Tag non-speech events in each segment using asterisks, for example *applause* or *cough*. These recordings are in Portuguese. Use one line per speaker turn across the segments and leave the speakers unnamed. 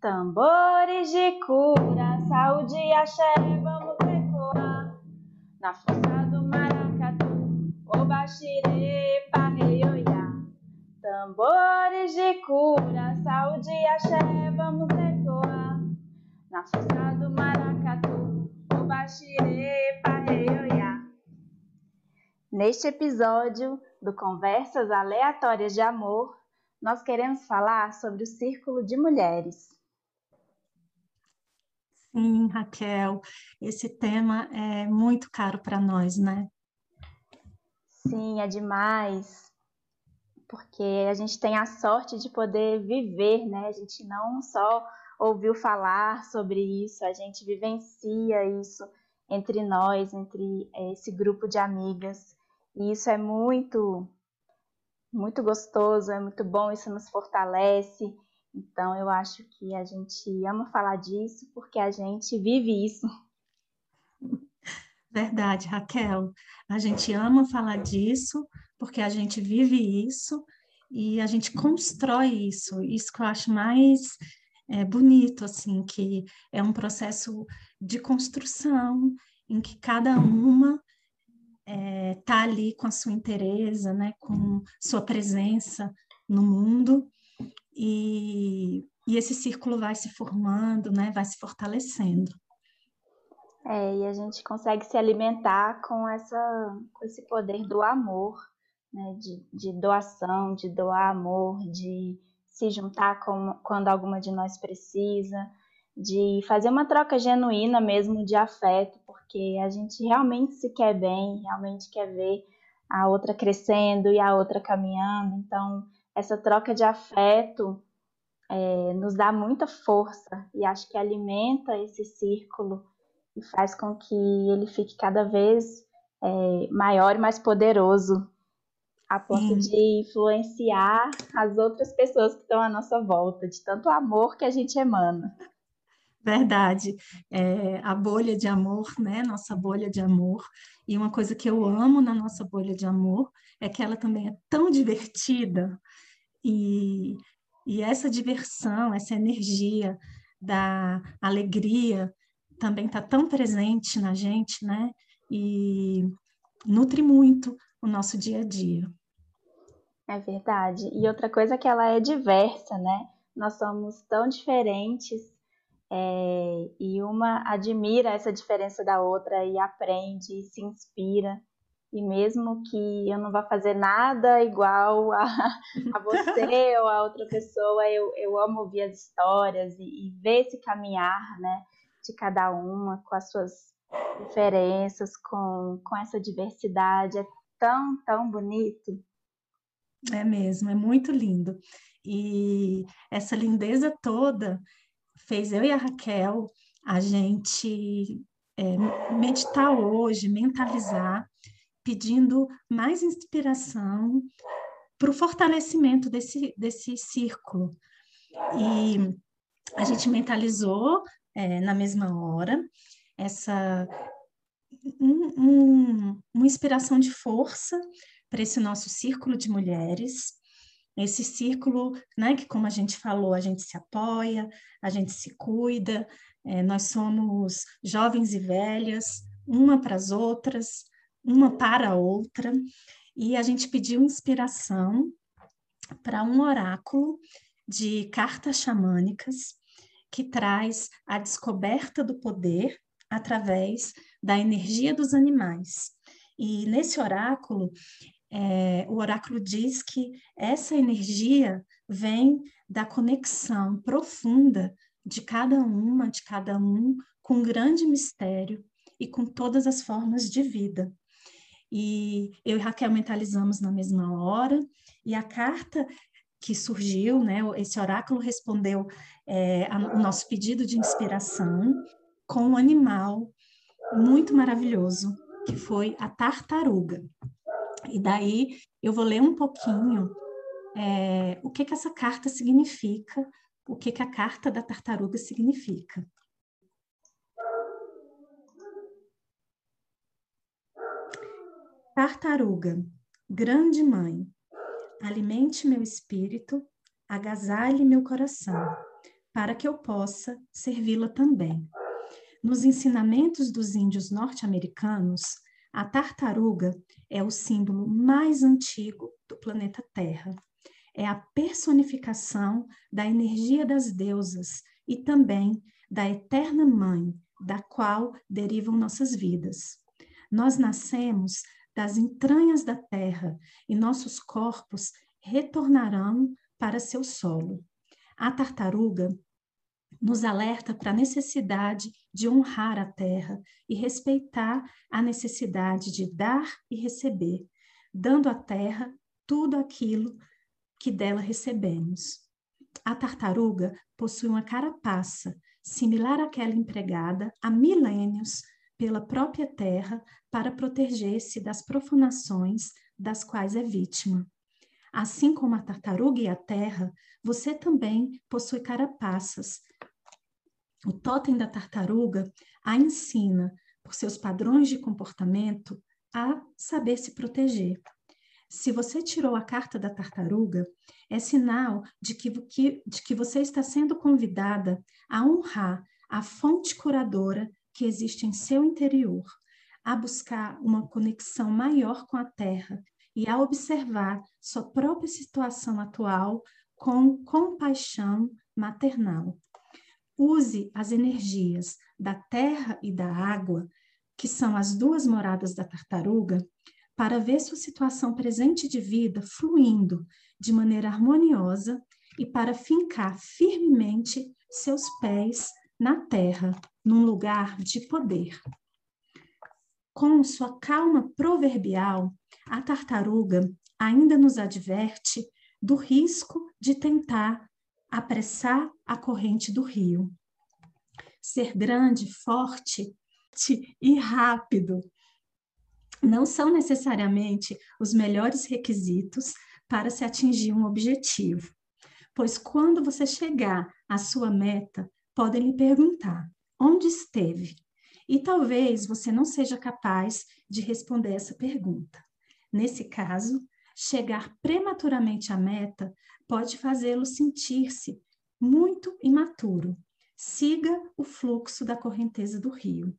Tambores de cura, saúde e axé, vamos ecoar. Na força do maracatu, obaxire, parreioiá. Tambores de cura, saúde e axé, vamos ecoar. Na força do maracatu, obaxire, parreioiá. Neste episódio do Conversas Aleatórias de Amor, nós queremos falar sobre o Círculo de Mulheres.
Sim, Raquel, esse tema é muito caro para nós, né?
Sim, é demais, porque a gente tem a sorte de poder viver, né? A gente não só ouviu falar sobre isso, a gente vivencia isso entre nós, entre é, esse grupo de amigas. E isso é muito, muito gostoso, é muito bom, isso nos fortalece. Então, eu acho que a gente ama falar disso porque a gente vive isso. *laughs*
Verdade, Raquel. A gente ama falar disso porque a gente vive isso e a gente constrói isso. Isso que eu acho mais é, bonito, assim, que é um processo de construção em que cada uma está é, tá ali com a sua interesa, né, com sua presença no mundo e, e esse círculo vai se formando, né, vai se fortalecendo.
É, e a gente consegue se alimentar com, essa, com esse poder do amor, né, de, de doação, de doar amor, de se juntar com, quando alguma de nós precisa, de fazer uma troca genuína mesmo de afeto, porque a gente realmente se quer bem, realmente quer ver a outra crescendo e a outra caminhando. Então, essa troca de afeto é, nos dá muita força e acho que alimenta esse círculo e faz com que ele fique cada vez é, maior e mais poderoso, a ponto Sim. de influenciar as outras pessoas que estão à nossa volta, de tanto amor que a gente emana.
Verdade, é, a bolha de amor, né? Nossa bolha de amor. E uma coisa que eu amo na nossa bolha de amor é que ela também é tão divertida, e, e essa diversão, essa energia da alegria também está tão presente na gente, né? E nutre muito o nosso dia a dia.
É verdade. E outra coisa é que ela é diversa, né? Nós somos tão diferentes é, e uma admira essa diferença da outra e aprende, e se inspira. E mesmo que eu não vá fazer nada igual a, *laughs* a você ou a outra pessoa, eu, eu amo ouvir as histórias e, e ver esse caminhar, né, de cada uma, com as suas diferenças, com, com essa diversidade. É tão, tão bonito.
É mesmo, é muito lindo. E essa lindeza toda fez eu e a Raquel a gente é, meditar hoje, mentalizar pedindo mais inspiração para o fortalecimento desse, desse círculo. E a gente mentalizou é, na mesma hora essa um, um, uma inspiração de força para esse nosso círculo de mulheres, esse círculo, né, que como a gente falou, a gente se apoia, a gente se cuida, é, nós somos jovens e velhas, uma para as outras, uma para a outra, e a gente pediu inspiração para um oráculo de cartas xamânicas que traz a descoberta do poder através da energia dos animais. E nesse oráculo, é, o oráculo diz que essa energia vem da conexão profunda de cada uma, de cada um, com um grande mistério e com todas as formas de vida. E eu e Raquel mentalizamos na mesma hora, e a carta que surgiu, né, esse oráculo respondeu é, o nosso pedido de inspiração com um animal muito maravilhoso, que foi a tartaruga. E daí eu vou ler um pouquinho é, o que, que essa carta significa, o que, que a carta da tartaruga significa. Tartaruga, grande mãe, alimente meu espírito, agasalhe meu coração, para que eu possa servi-la também. Nos ensinamentos dos índios norte-americanos, a tartaruga é o símbolo mais antigo do planeta Terra. É a personificação da energia das deusas e também da eterna mãe, da qual derivam nossas vidas. Nós nascemos das entranhas da terra e nossos corpos retornarão para seu solo. A tartaruga nos alerta para a necessidade de honrar a terra e respeitar a necessidade de dar e receber, dando à terra tudo aquilo que dela recebemos. A tartaruga possui uma carapaça similar àquela empregada há milênios pela própria terra para proteger-se das profanações das quais é vítima. Assim como a tartaruga e a terra, você também possui carapaças. O totem da tartaruga a ensina, por seus padrões de comportamento, a saber se proteger. Se você tirou a carta da tartaruga, é sinal de que, de que você está sendo convidada a honrar a fonte curadora que existe em seu interior, a buscar uma conexão maior com a Terra e a observar sua própria situação atual com compaixão maternal. Use as energias da terra e da água, que são as duas moradas da tartaruga, para ver sua situação presente de vida fluindo de maneira harmoniosa e para fincar firmemente seus pés na terra, num lugar de poder. Com sua calma proverbial, a tartaruga ainda nos adverte do risco de tentar apressar a corrente do rio. Ser grande, forte e rápido não são necessariamente os melhores requisitos para se atingir um objetivo, pois quando você chegar à sua meta, podem lhe perguntar onde esteve, e talvez você não seja capaz de responder essa pergunta. Nesse caso, chegar prematuramente à meta pode fazê-lo sentir-se muito imaturo. Siga o fluxo da correnteza do rio.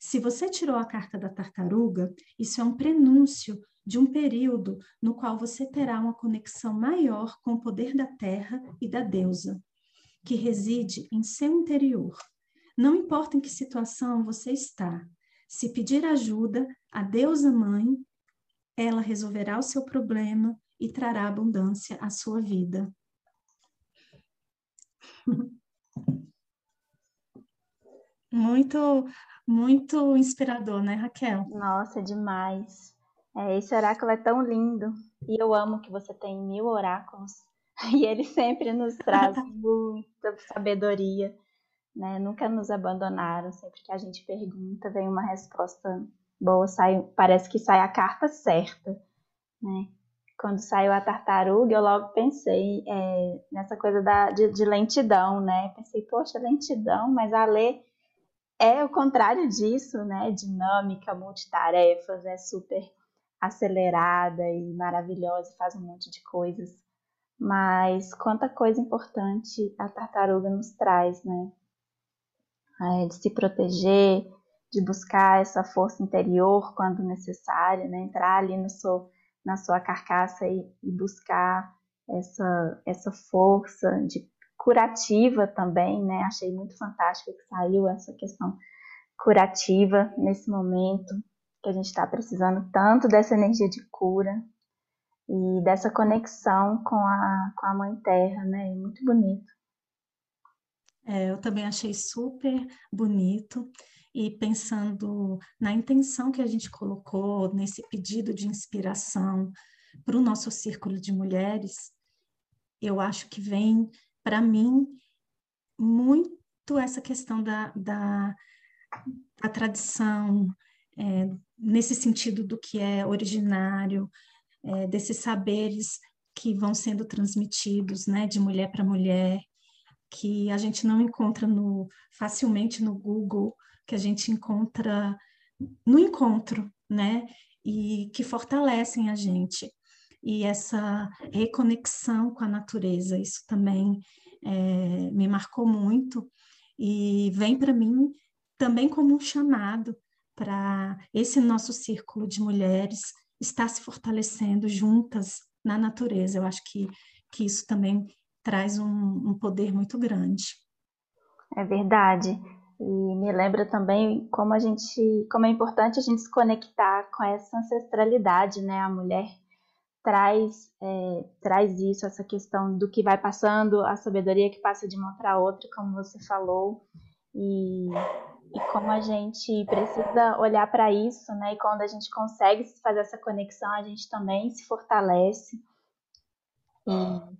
Se você tirou a carta da tartaruga, isso é um prenúncio de um período no qual você terá uma conexão maior com o poder da terra e da deusa, que reside em seu interior. Não importa em que situação você está, se pedir ajuda, a deusa mãe, ela resolverá o seu problema e trará abundância à sua vida. *laughs* Muito muito inspirador, né, Raquel?
Nossa, demais. É, esse oráculo é tão lindo. E eu amo que você tem mil oráculos. *laughs* E ele sempre nos traz *laughs* muita sabedoria. Né? Nunca nos abandonaram. Sempre que a gente pergunta, vem uma resposta boa. Sai, parece que sai a carta certa. Né? Quando saiu a tartaruga, eu logo pensei é, nessa coisa da, de, de, lentidão, né? Pensei, poxa, lentidão, mas a ler é o contrário disso, né? Dinâmica, multitarefas, é super acelerada e maravilhosa, faz um monte de coisas. Mas quanta coisa importante a tartaruga nos traz, né? É, de se proteger, de buscar essa força interior quando necessário, né? Entrar ali no seu, na sua carcaça e, e buscar essa, essa força de curativa também, né? Achei muito fantástico que saiu essa questão curativa nesse momento que a gente está precisando tanto dessa energia de cura e dessa conexão com a, com a Mãe Terra, né? Muito bonito.
É, eu também achei super bonito. E pensando na intenção que a gente colocou nesse pedido de inspiração para o nosso círculo de mulheres, eu acho que vem para mim, muito essa questão da, da, da tradição, é, nesse sentido do que é originário, é, desses saberes que vão sendo transmitidos, né, de mulher para mulher, que a gente não encontra no, facilmente no Google, que a gente encontra no encontro, né, e que fortalecem a gente. e essa reconexão com a natureza. Isso também é, me marcou muito e vem para mim também como um chamado para esse nosso círculo de mulheres estar se fortalecendo juntas na natureza. Eu acho que, que isso também traz um, um poder muito grande.
É verdade. E me lembra também como a gente, como é importante a gente se conectar com essa ancestralidade, né? A mulher traz é, traz isso, essa questão do que vai passando, a sabedoria que passa de uma para outra, como você falou, e, e como a gente precisa olhar para isso, né? E quando a gente consegue fazer essa conexão, a gente também se fortalece. E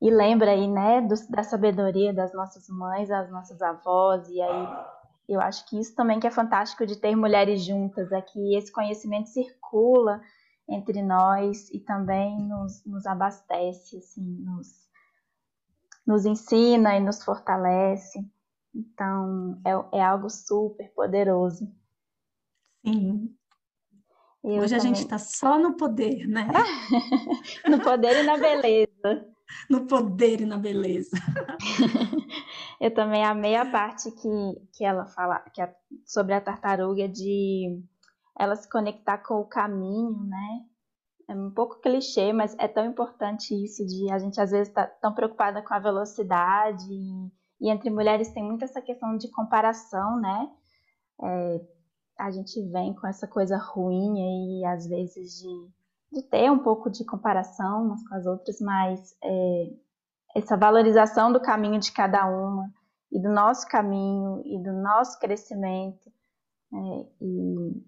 e lembra aí, né, do, da sabedoria das nossas mães, das nossas avós, e aí eu acho que isso também que é fantástico de ter mulheres juntas, é que esse conhecimento circula entre nós e também nos, nos abastece, assim, nos, nos ensina e nos fortalece. Então, é, é algo super poderoso.
Sim. Eu Hoje também... a gente está só no poder, né? *laughs*
no poder e na beleza. *laughs*
no poder e na beleza. *laughs*
Eu também amei a parte que, que ela fala que sobre a tartaruga de ela se conectar com o caminho, né? É um pouco clichê, mas é tão importante isso de a gente às vezes tá tão preocupada com a velocidade e, entre mulheres tem muito essa questão de comparação, né? É, a gente vem com essa coisa ruim e às vezes de de ter um pouco de comparação umas com as outras, mas é, essa valorização do caminho de cada uma e do nosso caminho e do nosso crescimento é, e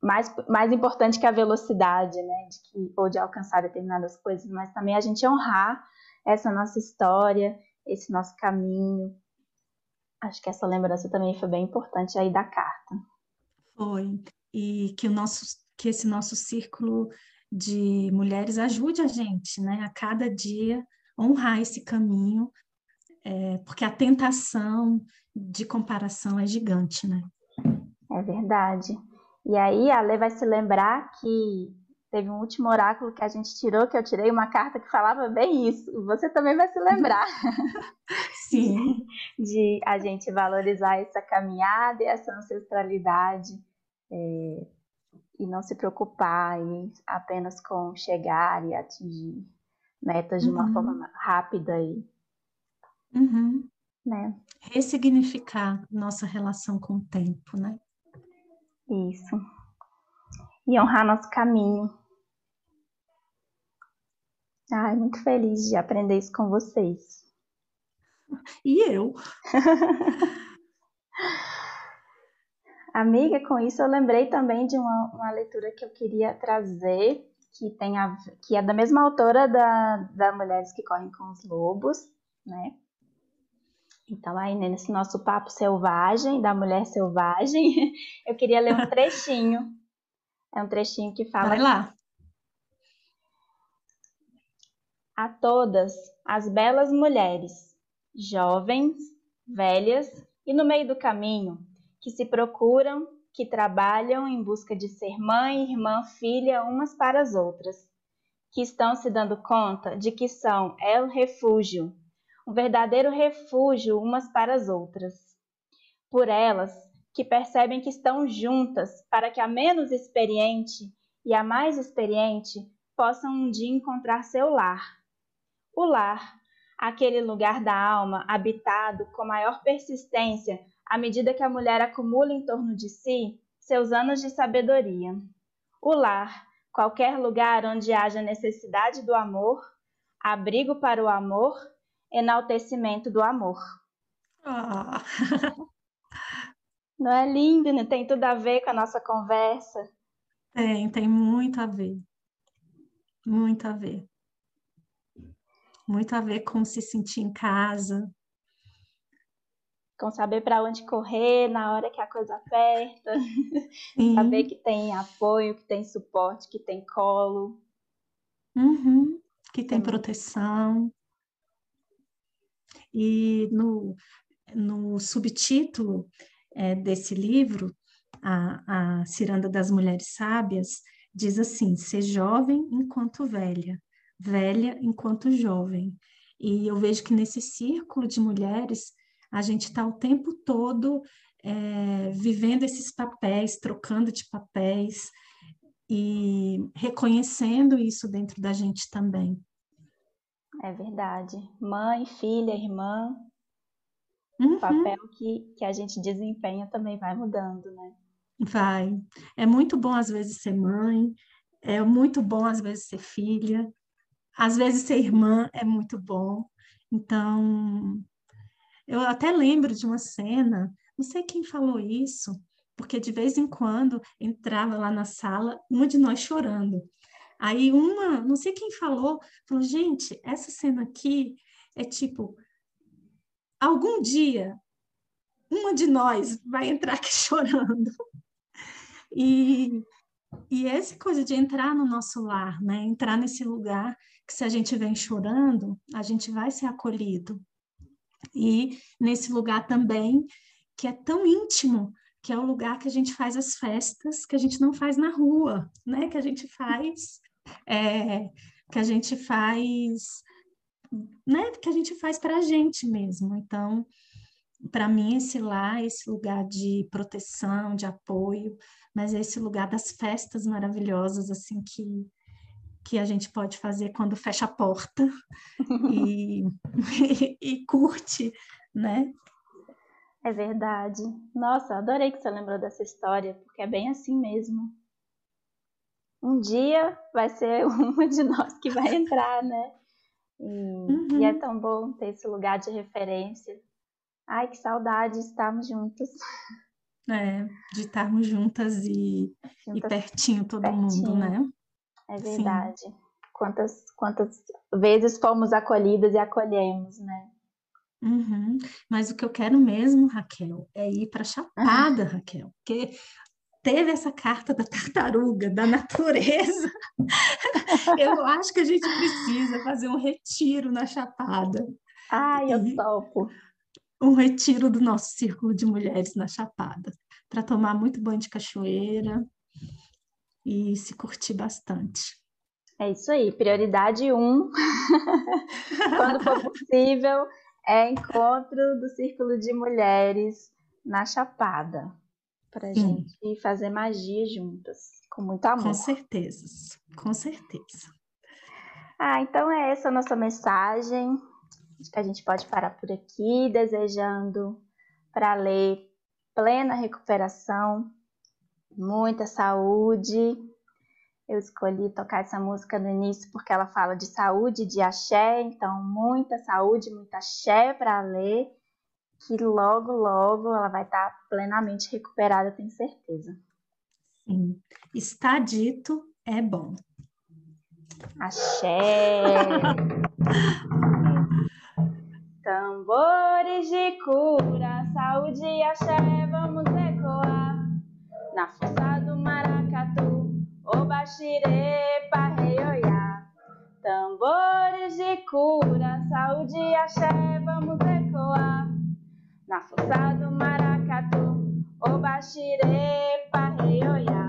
mais, mais importante que a velocidade, né, de que, ou de alcançar determinadas coisas, mas também a gente honrar essa nossa história, esse nosso caminho. Acho que essa lembrança também foi bem importante aí da carta.
Foi. E que o nosso que esse nosso círculo de mulheres ajude a gente, né, a cada dia honrar esse caminho, é, porque a tentação de comparação é gigante, né?
É verdade. E aí a Lê vai se lembrar que teve um último oráculo que a gente tirou, que eu tirei uma carta que falava bem isso. Você também vai se lembrar. *laughs*
Sim.
de a gente valorizar essa caminhada e essa ancestralidade. É, e não se preocupar em apenas com chegar e atingir metas de uma uhum. forma rápida e
uhum.
né?
ressignificar nossa relação com o tempo, né?
Isso. E honrar nosso caminho. Ai, muito feliz de aprender isso com vocês. *laughs*
E eu. *laughs*
Amiga, com isso eu lembrei também de uma, uma leitura que eu queria trazer, que, tem a, que é da mesma autora da, da Mulheres que Correm com os Lobos, né? Então, aí nesse nosso papo selvagem, da mulher selvagem, *laughs* eu queria ler um *laughs* trechinho. É um trechinho que fala.
Vai lá.
A todas as belas mulheres, jovens, velhas e no meio do caminho, que se procuram, que trabalham em busca de ser mãe, irmã, filha umas para as outras, que estão se dando conta de que são el refúgio, um verdadeiro refúgio umas para as outras. Por elas, que percebem que estão juntas para que a menos experiente e a mais experiente possam um dia encontrar seu lar. O lar, aquele lugar da alma habitado com maior persistência à medida que a mulher acumula em torno de si seus anos de sabedoria. O lar, qualquer lugar onde haja necessidade do amor, abrigo para o amor, enaltecimento do amor.
Ah. *laughs*
Não é lindo, né? Tem tudo a ver com a nossa conversa.
Tem, tem muito a ver. Muito a ver. Muito a ver com se sentir em casa,
com saber para onde correr na hora que a coisa aperta, *laughs* saber que tem apoio, que tem suporte, que tem colo.
Uhum. Que tem proteção. E no, no subtítulo é, desse livro, a, a Ciranda das Mulheres Sábias, diz assim: ser jovem enquanto velha, velha enquanto jovem. E eu vejo que nesse círculo de mulheres, a gente está o tempo todo é, vivendo esses papéis, trocando de papéis e reconhecendo isso dentro da gente também.
É verdade. Mãe, filha, irmã, uhum. o papel que, que a gente desempenha também vai mudando, né?
Vai. É muito bom às vezes ser mãe, é muito bom às vezes ser filha, às vezes ser irmã é muito bom. Então, eu até lembro de uma cena, não sei quem falou isso, porque de vez em quando entrava lá na sala uma de nós chorando. Aí uma, não sei quem falou, falou, gente, essa cena aqui é tipo, algum dia uma de nós vai entrar aqui *laughs* chorando. E, e essa coisa de entrar no nosso lar, né? Entrar nesse lugar que se a gente vem chorando, a gente vai ser acolhido. E nesse lugar também que é tão íntimo, que é o lugar que a gente faz as festas, que a gente não faz na rua, né? Que a gente faz, é, que a gente faz, né? Que a gente faz para a gente mesmo. Então, para mim esse lar, esse lugar de proteção, de apoio, mas é esse lugar das festas maravilhosas assim que que a gente pode fazer quando fecha a porta e, *laughs* e, e curte, né?
É verdade. Nossa, adorei que você lembrou dessa história, porque é bem assim mesmo. Um dia vai ser *laughs* uma de nós que vai entrar, né? E, uhum. e é uhum. tão bom ter esse lugar de referência. Ai, que saudade de estarmos juntas.
É, de estarmos juntas e, juntas, e pertinho todo pertinho. mundo, né?
É verdade. Quantas, quantas vezes fomos acolhidas e acolhemos, né?
Uhum. Mas o que eu quero mesmo, Raquel, é ir para Chapada, ah. Raquel, porque teve essa carta da tartaruga, da natureza. *laughs* eu acho que a gente precisa fazer um retiro na Chapada.
Ai, eu e topo.
Um retiro do nosso círculo de mulheres na Chapada, para tomar muito banho de cachoeira, e se curtir bastante.
É isso aí, prioridade um, *laughs* quando for possível, é encontro do Círculo de Mulheres na Chapada, para gente fazer magia juntas, com muito amor.
Com certeza, com certeza.
Ah, então é essa a nossa mensagem. Acho que a gente pode parar por aqui, desejando para ler plena recuperação muita saúde. Eu escolhi tocar essa música no início porque ela fala de saúde, de axé, então muita saúde, muita axé para ler, que logo, logo ela vai estar tá plenamente recuperada, tenho certeza.
Sim, está dito, é bom.
Axé! *laughs* Tambores de cura, saúde e axé, vamos ecoar na força do maracatu, obaxire, parreioiá. Tambores de cura, saúde e axé, vamos ecoar. Na força do maracatu, obaxire, parreioiá.